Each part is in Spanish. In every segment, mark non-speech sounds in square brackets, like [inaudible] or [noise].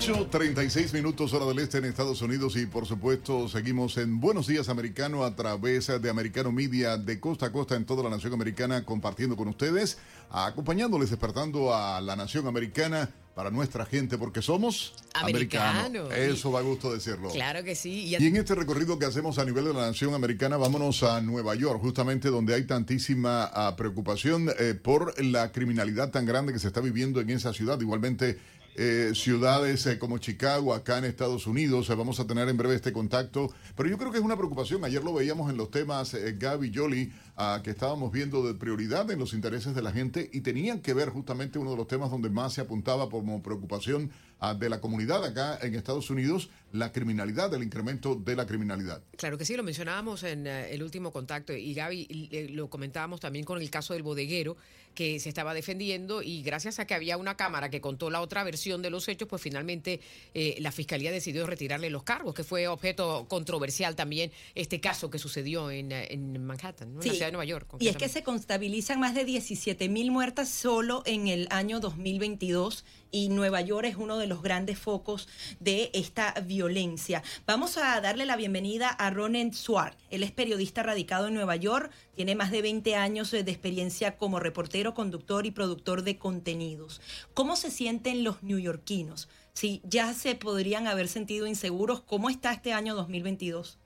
8.36 minutos hora del este en Estados Unidos y por supuesto seguimos en Buenos Días Americano a través de Americano Media de costa a costa en toda la nación americana compartiendo con ustedes, acompañándoles, despertando a la nación americana para nuestra gente porque somos americanos. Eso va a gusto decirlo. Claro que sí. Y, en este recorrido que hacemos a nivel de la nación americana, vámonos a Nueva York, justamente donde hay tantísima ah, preocupación eh, por la criminalidad tan grande que se está viviendo en esa ciudad. Igualmente eh, ciudades eh, como Chicago, acá en Estados Unidos. Eh, vamos a tener en breve este contacto. Pero yo creo que es una preocupación. Ayer lo veíamos en los temas Gaby Jolie, ah, que estábamos viendo de prioridad en los intereses de la gente y tenían que ver justamente uno de los temas donde más se apuntaba como preocupación de la comunidad acá en Estados Unidos, la criminalidad, el incremento de la criminalidad. Claro que sí, lo mencionábamos en el último contacto y Gaby lo comentábamos también con el caso del bodeguero que se estaba defendiendo y gracias a que había una cámara que contó la otra versión de los hechos, pues finalmente eh, la fiscalía decidió retirarle los cargos, que fue objeto controversial también este caso que sucedió en, en Manhattan, en la ciudad de Nueva York. Y es que se contabilizan más de 17 mil muertas solo en el año 2022 y Nueva York es uno de los grandes focos de esta violencia. Vamos a darle la bienvenida a Ronen Suar. Él es periodista radicado en Nueva York, tiene más de 20 años de experiencia como reportero, conductor y productor de contenidos. ¿Cómo se sienten los neoyorquinos? Si ya se podrían haber sentido inseguros, ¿cómo está este año 2022?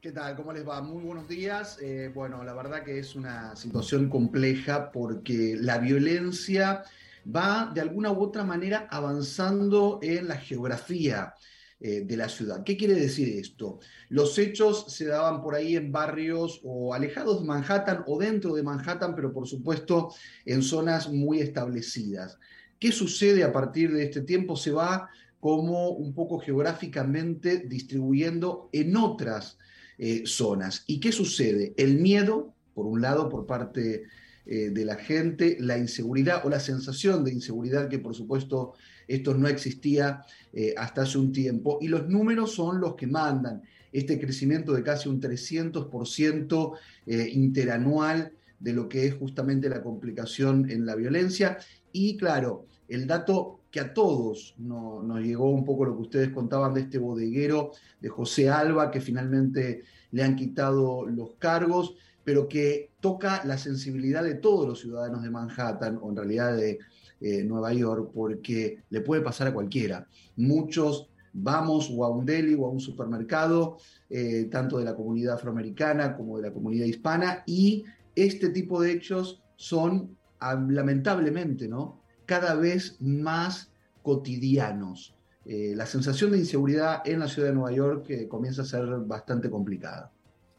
¿Qué tal? ¿Cómo les va? Muy buenos días. Eh, bueno, la verdad que es una situación compleja porque la violencia va de alguna u otra manera avanzando en la geografía eh, de la ciudad. ¿Qué quiere decir esto? Los hechos se daban por ahí en barrios o alejados de Manhattan o dentro de Manhattan, pero por supuesto en zonas muy establecidas. ¿Qué sucede a partir de este tiempo? Se va como un poco geográficamente distribuyendo en otras eh, zonas. ¿Y qué sucede? El miedo, por un lado, por parte eh, de la gente, la inseguridad o la sensación de inseguridad, que por supuesto esto no existía eh, hasta hace un tiempo, y los números son los que mandan. Este crecimiento de casi un 300% eh, interanual de lo que es justamente la complicación en la violencia. Y claro, el dato que a todos nos llegó un poco lo que ustedes contaban de este bodeguero de José Alba, que finalmente le han quitado los cargos pero que toca la sensibilidad de todos los ciudadanos de Manhattan, o en realidad de eh, Nueva York, porque le puede pasar a cualquiera. Muchos vamos o a un deli o a un supermercado, eh, tanto de la comunidad afroamericana como de la comunidad hispana, y este tipo de hechos son, lamentablemente, ¿no? cada vez más cotidianos. Eh, la sensación de inseguridad en la ciudad de Nueva York comienza a ser bastante complicada.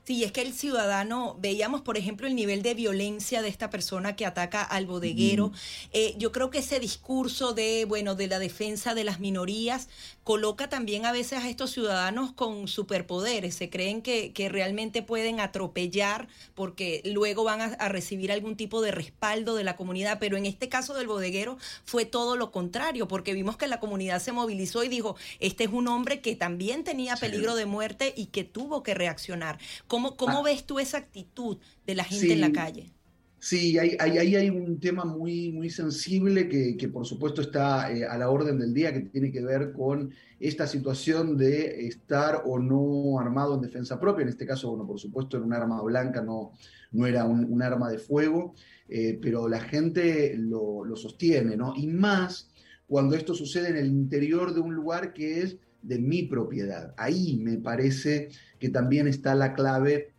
Sí, es que el ciudadano, veíamos por ejemplo el nivel de violencia de esta persona que ataca al bodeguero. Eh, yo creo que ese discurso de, bueno, de la defensa de las minorías coloca también a veces a estos ciudadanos con superpoderes. Se creen que, que realmente pueden atropellar porque luego van a, a, recibir algún tipo de respaldo de la comunidad. Pero en este caso del bodeguero fue todo lo contrario, porque vimos que la comunidad se movilizó y dijo, este es un hombre que también tenía peligro de muerte y que tuvo que reaccionar ¿Cómo, cómo ah. ves tú esa actitud de la gente en la calle? Sí, ahí hay, hay, un tema muy, muy sensible que, que por supuesto está eh, a la orden del día, que tiene que ver con esta situación de estar o no armado en defensa propia. En este caso, bueno, por supuesto, en un arma blanca, no, no era un, arma de fuego, eh, pero la gente lo, lo sostiene, ¿no? Y más cuando esto sucede en el interior de un lugar que es de mi propiedad. Ahí me parece que también está la clave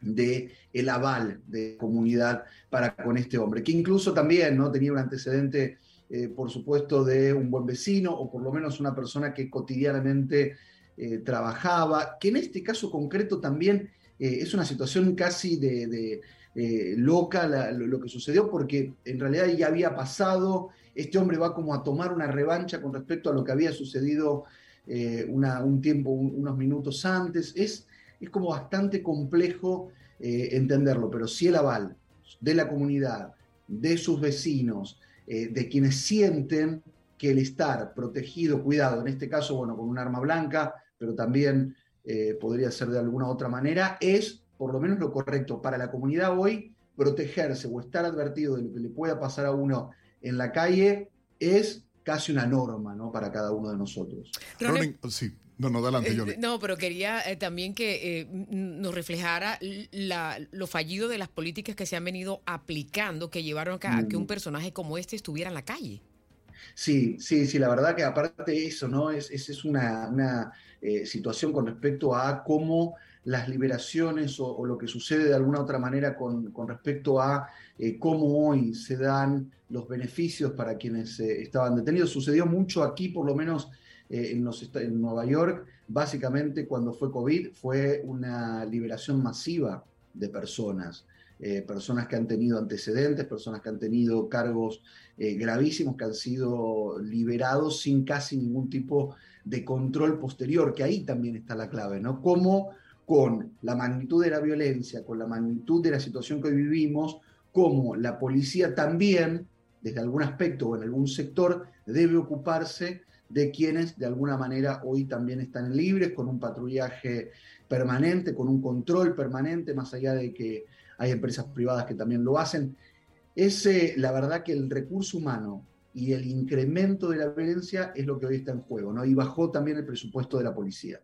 de el aval de comunidad para con este hombre, que incluso también ¿no? tenía un antecedente, eh, por supuesto, de un buen vecino o por lo menos una persona que cotidianamente eh, trabajaba, que en este caso concreto también eh, es una situación casi de, loca lo, que sucedió, porque en realidad ya había pasado, este hombre va como a tomar una revancha con respecto a lo que había sucedido eh, un tiempo, unos minutos antes. Es, es como bastante complejo eh, entenderlo, pero si el aval de la comunidad, de sus vecinos, eh, de quienes sienten que el estar protegido, cuidado, en este caso, bueno, con un arma blanca, pero también podría ser de alguna otra manera, es por lo menos lo correcto para la comunidad hoy, protegerse o estar advertido de lo que le pueda pasar a uno en la calle es casi una norma ¿no? para cada uno de nosotros. sí. No, no, adelante, eh, No, pero quería eh, también que nos reflejara lo fallido de las políticas que se han venido aplicando que llevaron a, que un mm. personaje como este estuviera en la calle. Sí, sí, sí, la verdad que aparte de eso, ¿no? Es, es, una, eh, situación con respecto a cómo las liberaciones o, lo que sucede de alguna otra manera con, respecto a eh, cómo hoy se dan los beneficios para quienes eh, estaban detenidos. Sucedió mucho aquí, por lo menos en, los, en Nueva York, básicamente cuando fue COVID, fue una liberación masiva de personas. Eh, personas que han tenido antecedentes, personas que han tenido cargos eh, gravísimos, que han sido liberados sin casi ningún tipo de control posterior, que ahí también está la clave, ¿no? Cómo con la magnitud de la violencia, con la magnitud de la situación que hoy vivimos, cómo la policía también, desde algún aspecto o en algún sector, debe ocuparse de quienes de alguna manera hoy también están libres, con un patrullaje permanente, con un control permanente, más allá de que hay empresas privadas que también lo hacen. Es la verdad que el recurso humano y el incremento de la violencia es lo que hoy está en juego, ¿no? Y bajó también el presupuesto de la policía.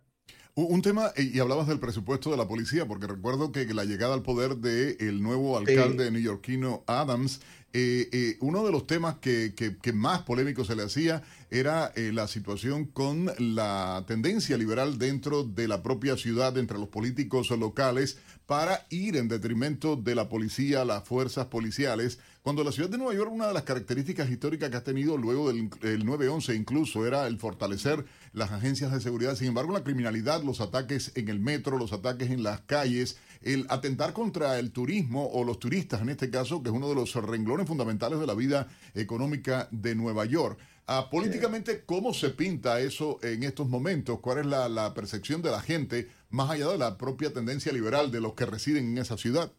Un tema, y hablabas del presupuesto de la policía, porque recuerdo que la llegada al poder del el nuevo alcalde neoyorquino Adams, eh, eh, uno de los temas que, que, más polémico se le hacía era eh, la situación con la tendencia liberal dentro de la propia ciudad, entre los políticos locales, para ir en detrimento de la policía, las fuerzas policiales, cuando la ciudad de Nueva York, una de las características históricas que ha tenido luego del 9-11 incluso era el fortalecer las agencias de seguridad. Sin embargo, la criminalidad, los ataques en el metro, los ataques en las calles, el atentar contra el turismo o los turistas en este caso, que es uno de los renglones fundamentales de la vida económica de Nueva York. Ah, políticamente, ¿cómo se pinta eso en estos momentos? ¿Cuál es la, percepción de la gente más allá de la propia tendencia liberal de los que residen en esa ciudad?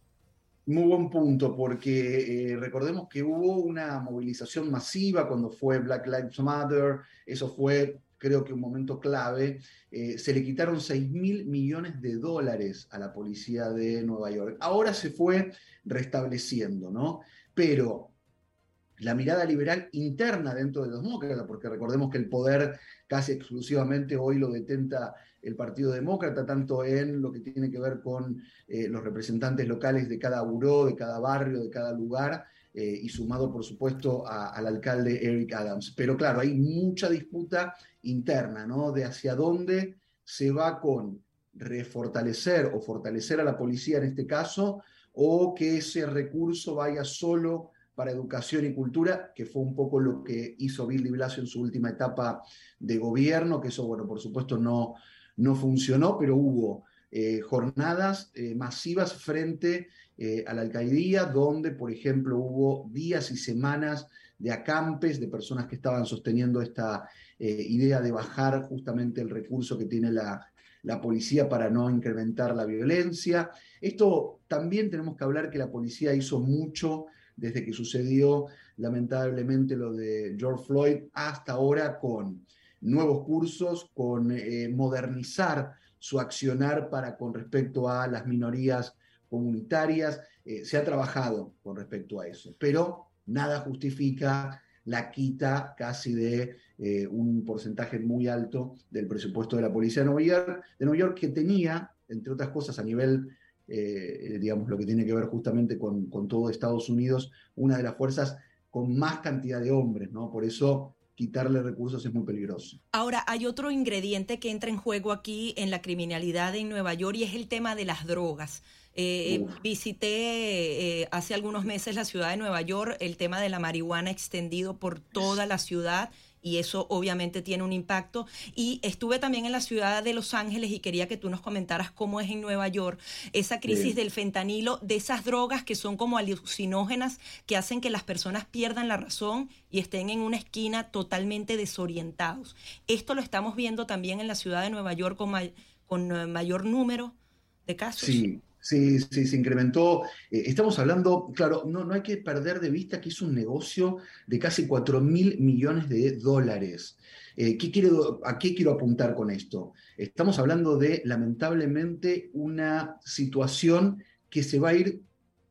Muy buen punto, porque eh, recordemos que hubo una movilización masiva cuando fue Black Lives Matter, eso fue creo que un momento clave, eh, se le quitaron 6 mil millones de dólares a la policía de Nueva York. Ahora se fue restableciendo, ¿no? Pero la mirada liberal interna dentro de los demócratas, porque recordemos que el poder casi exclusivamente hoy lo detenta el Partido Demócrata, tanto en lo que tiene que ver con eh, los representantes locales de cada buró, de cada barrio, de cada lugar, eh, y sumado, por supuesto, al alcalde Eric Adams. Pero claro, hay mucha disputa interna, ¿no? De hacia dónde se va con refortalecer o fortalecer a la policía en este caso, o que ese recurso vaya solo para educación y cultura, que fue un poco lo que hizo Bill de Blasio en su última etapa de gobierno, que eso, bueno, por supuesto no, no funcionó, pero hubo eh, jornadas eh, masivas frente eh, a la alcaldía, donde, por ejemplo, hubo días y semanas de acampes de personas que estaban sosteniendo esta idea de bajar justamente el recurso que tiene la, la policía para no incrementar la violencia. Esto también tenemos que hablar que la policía hizo mucho desde que sucedió lamentablemente lo de George Floyd hasta ahora con nuevos cursos, con modernizar su accionar para con respecto a las minorías comunitarias. Eh, se ha trabajado con respecto a eso, pero nada justifica la quita casi de eh, un porcentaje muy alto del presupuesto de la Policía de Nueva York, que tenía, entre otras cosas, a nivel eh, digamos, lo que tiene que ver justamente con, con, todo Estados Unidos, una de las fuerzas con más cantidad de hombres, ¿no? Por eso quitarle recursos es muy peligroso. Ahora, hay otro ingrediente que entra en juego aquí en la criminalidad en Nueva York y es el tema de las drogas. Eh, visité eh, hace algunos meses la ciudad de Nueva York, el tema de la marihuana extendido por toda la ciudad y eso obviamente tiene un impacto. Y estuve también en la ciudad de Los Ángeles y quería que tú nos comentaras cómo es en Nueva York esa crisis del fentanilo, de esas drogas que son como alucinógenas que hacen que las personas pierdan la razón y estén en una esquina totalmente desorientados. Esto lo estamos viendo también en la ciudad de Nueva York con, con eh, mayor número de casos. Sí, Sí, sí, se incrementó. Eh, estamos hablando, claro, no, no hay que perder de vista que es un negocio de casi 4 mil millones de dólares. Eh, ¿qué quiero, ¿A qué quiero apuntar con esto? Estamos hablando de, lamentablemente, una situación que se va a ir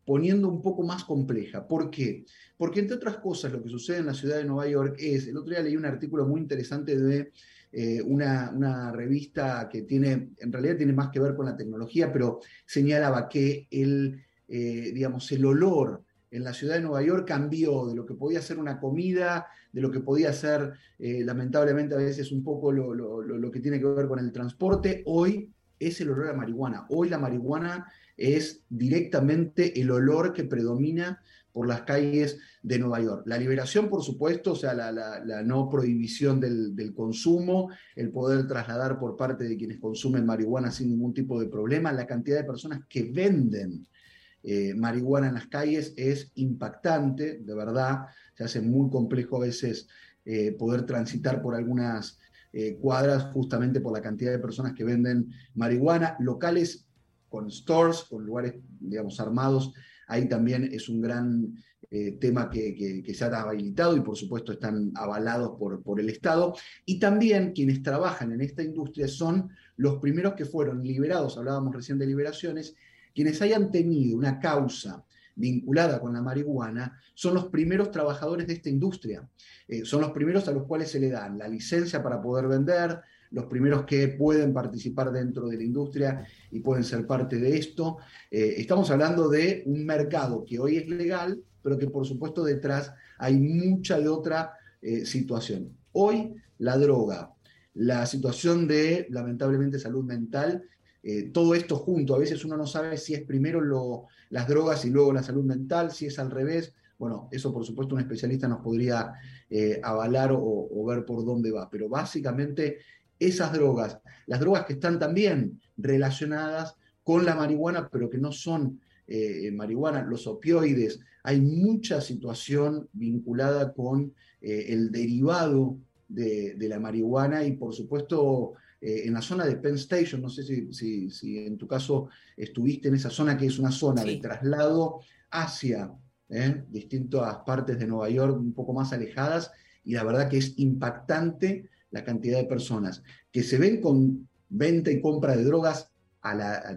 poniendo un poco más compleja. ¿Por qué? Porque, entre otras cosas, lo que sucede en la ciudad de Nueva York es, el otro día leí un artículo muy interesante de eh, una, revista que tiene, en realidad tiene más que ver con la tecnología, pero señalaba que el, eh, digamos, el olor en la ciudad de Nueva York cambió de lo que podía ser una comida, de lo que podía ser, eh, lamentablemente a veces un poco lo, lo, que tiene que ver con el transporte, hoy es el olor a marihuana. Hoy la marihuana es directamente el olor que predomina por las calles de Nueva York. La liberación, por supuesto, o sea, la, no prohibición del, consumo, el poder trasladar por parte de quienes consumen marihuana sin ningún tipo de problema, la cantidad de personas que venden eh, marihuana en las calles es impactante, de verdad, se hace muy complejo a veces eh, poder transitar por algunas eh, cuadras justamente por la cantidad de personas que venden marihuana, locales con stores, con lugares, digamos, armados Ahí también es un gran eh, tema que, se ha habilitado y por supuesto están avalados por, el Estado. Y también quienes trabajan en esta industria son los primeros que fueron liberados, hablábamos recién de liberaciones, quienes hayan tenido una causa vinculada con la marihuana, son los primeros trabajadores de esta industria. Eh, son los primeros a los cuales se le dan la licencia para poder vender, los primeros que pueden participar dentro de la industria y pueden ser parte de esto. Eh, estamos hablando de un mercado que hoy es legal, pero que por supuesto detrás hay mucha de otra eh, situación. Hoy la droga, la situación de lamentablemente salud mental, eh, todo esto junto, a veces uno no sabe si es primero las drogas y luego la salud mental, si es al revés. Bueno, eso por supuesto un especialista nos podría avalar o, ver por dónde va, pero básicamente esas drogas, las drogas que están también relacionadas con la marihuana, pero que no son eh, marihuana, los opioides, hay mucha situación vinculada con eh, el derivado de, la marihuana y por supuesto eh, en la zona de Penn Station, no sé si, si, en tu caso estuviste en esa zona que es una zona de traslado hacia distintas partes de Nueva York un poco más alejadas y la verdad que es impactante la cantidad de personas que se ven con venta y compra de drogas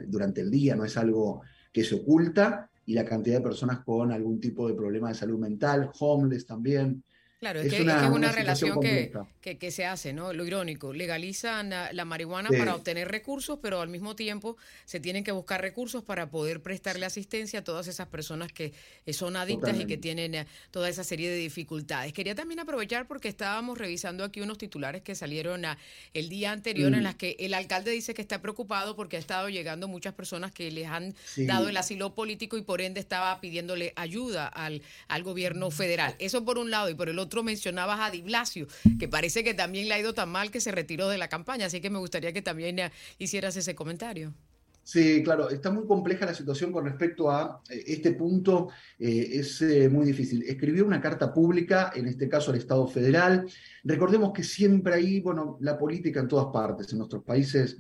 durante el día, no es algo que se oculta, y la cantidad de personas con algún tipo de problema de salud mental, homeless también, Claro, es, que, una, es una, relación que, que, se hace, ¿no? Lo irónico, legalizan la, marihuana para obtener recursos, pero al mismo tiempo se tienen que buscar recursos para poder prestarle asistencia a todas esas personas que eh, son adictas y que tienen eh, toda esa serie de dificultades. Quería también aprovechar porque estábamos revisando aquí unos titulares que salieron el día anterior en mm. las que el alcalde dice que está preocupado porque ha estado llegando muchas personas que les han dado el asilo político y por ende estaba pidiéndole ayuda al, al gobierno federal. Eso por un lado y por el otro otro mencionabas a Di Blasio, que parece que también le ha ido tan mal que se retiró de la campaña, así que me gustaría que también eh, hicieras ese comentario. Sí, claro, está muy compleja la situación con respecto a eh, este punto, eh, es muy difícil. Escribió una carta pública, en este caso al Estado federal. Recordemos que siempre hay, bueno, la política en todas partes, en nuestros países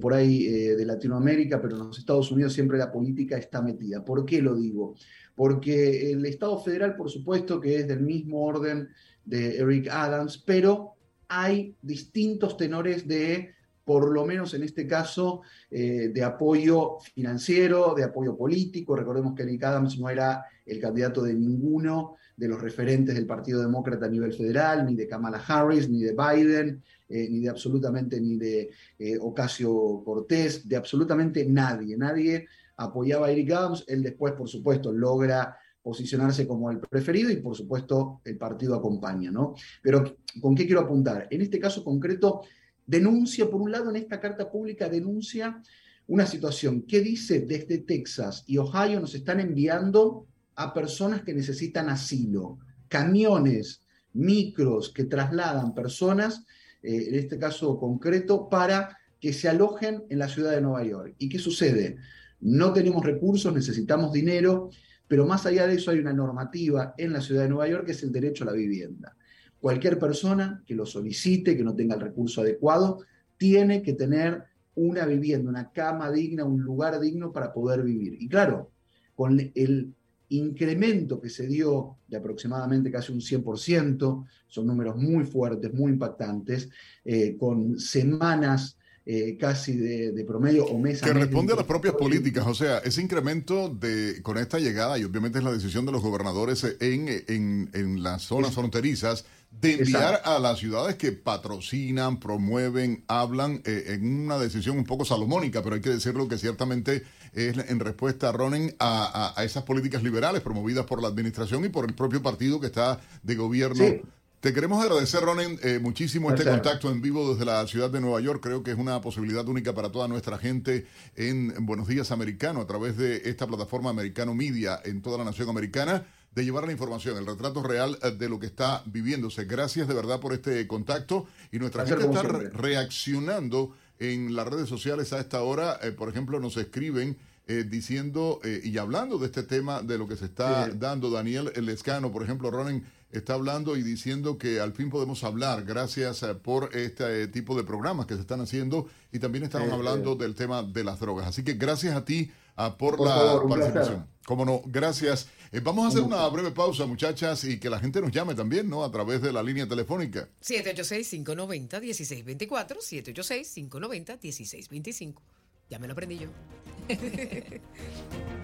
por ahí de Latinoamérica, pero en los Estados Unidos siempre la política está metida. ¿Por qué lo digo? Porque el Estado federal, por supuesto, que es del mismo orden de Eric Adams, pero hay distintos tenores de, por lo menos en este caso, eh, de apoyo financiero, de apoyo político. Recordemos que Eric Adams no era el candidato de ninguno de los referentes del Partido Demócrata a nivel federal, ni de Kamala Harris, ni de Biden, eh, ni de absolutamente ni de eh, Ocasio Cortés, de absolutamente nadie. Nadie apoyaba a Eric Adams, él después, por supuesto, logra posicionarse como el preferido y, por supuesto, el partido acompaña, ¿no? Pero, ¿con qué quiero apuntar? En este caso concreto, denuncia, por un lado, en esta carta pública, denuncia una situación que dice desde Texas y Ohio nos están enviando a personas que necesitan asilo, camiones, micros que trasladan personas, eh, en este caso concreto, para que se alojen en la ciudad de Nueva York. ¿Y qué sucede? No tenemos recursos, necesitamos dinero, pero más allá de eso hay una normativa en la ciudad de Nueva York que es el derecho a la vivienda. Cualquier persona que lo solicite, que no tenga el recurso adecuado, tiene que tener una vivienda, una cama digna, un lugar digno para poder vivir. Y claro, con el incremento que se dio de aproximadamente casi un 100%, son números muy fuertes, muy impactantes, eh, con semanas eh, casi de, promedio o meses. Que responde a las propias políticas, o sea, ese incremento de con esta llegada, y obviamente es la decisión de los gobernadores en, en, en las zonas fronterizas, de enviar a las ciudades que patrocinan, promueven, hablan eh, en una decisión un poco salomónica, pero hay que decirlo que ciertamente es en respuesta, Ronen, a, a, esas políticas liberales promovidas por la administración y por el propio partido que está de gobierno te queremos agradecer, Ronen, eh, muchísimo este contacto en vivo desde la ciudad de Nueva York. Creo que es una posibilidad única para toda nuestra gente en Buenos Días Americano, a través de esta plataforma Americano Media en toda la nación americana, de llevar la información, el retrato real eh, de lo que está viviéndose. Gracias de verdad por este contacto y nuestra gente está reaccionando en las redes sociales a esta hora. Eh, por ejemplo, nos escriben. diciendo y hablando de este tema de lo que se está dando. Daniel Lescano, por ejemplo, Ronen, está hablando y diciendo que al fin podemos hablar gracias eh, por este eh, tipo de programas que se están haciendo y también estaban hablando del tema de las drogas. Así que gracias a ti por, la participación. Como no, gracias. Eh, vamos a hacer una breve pausa, muchachas, y que la gente nos llame también, ¿no? A través de la línea telefónica. 786-590-1624, 786-590-1625. Ya me lo aprendí yo. [laughs]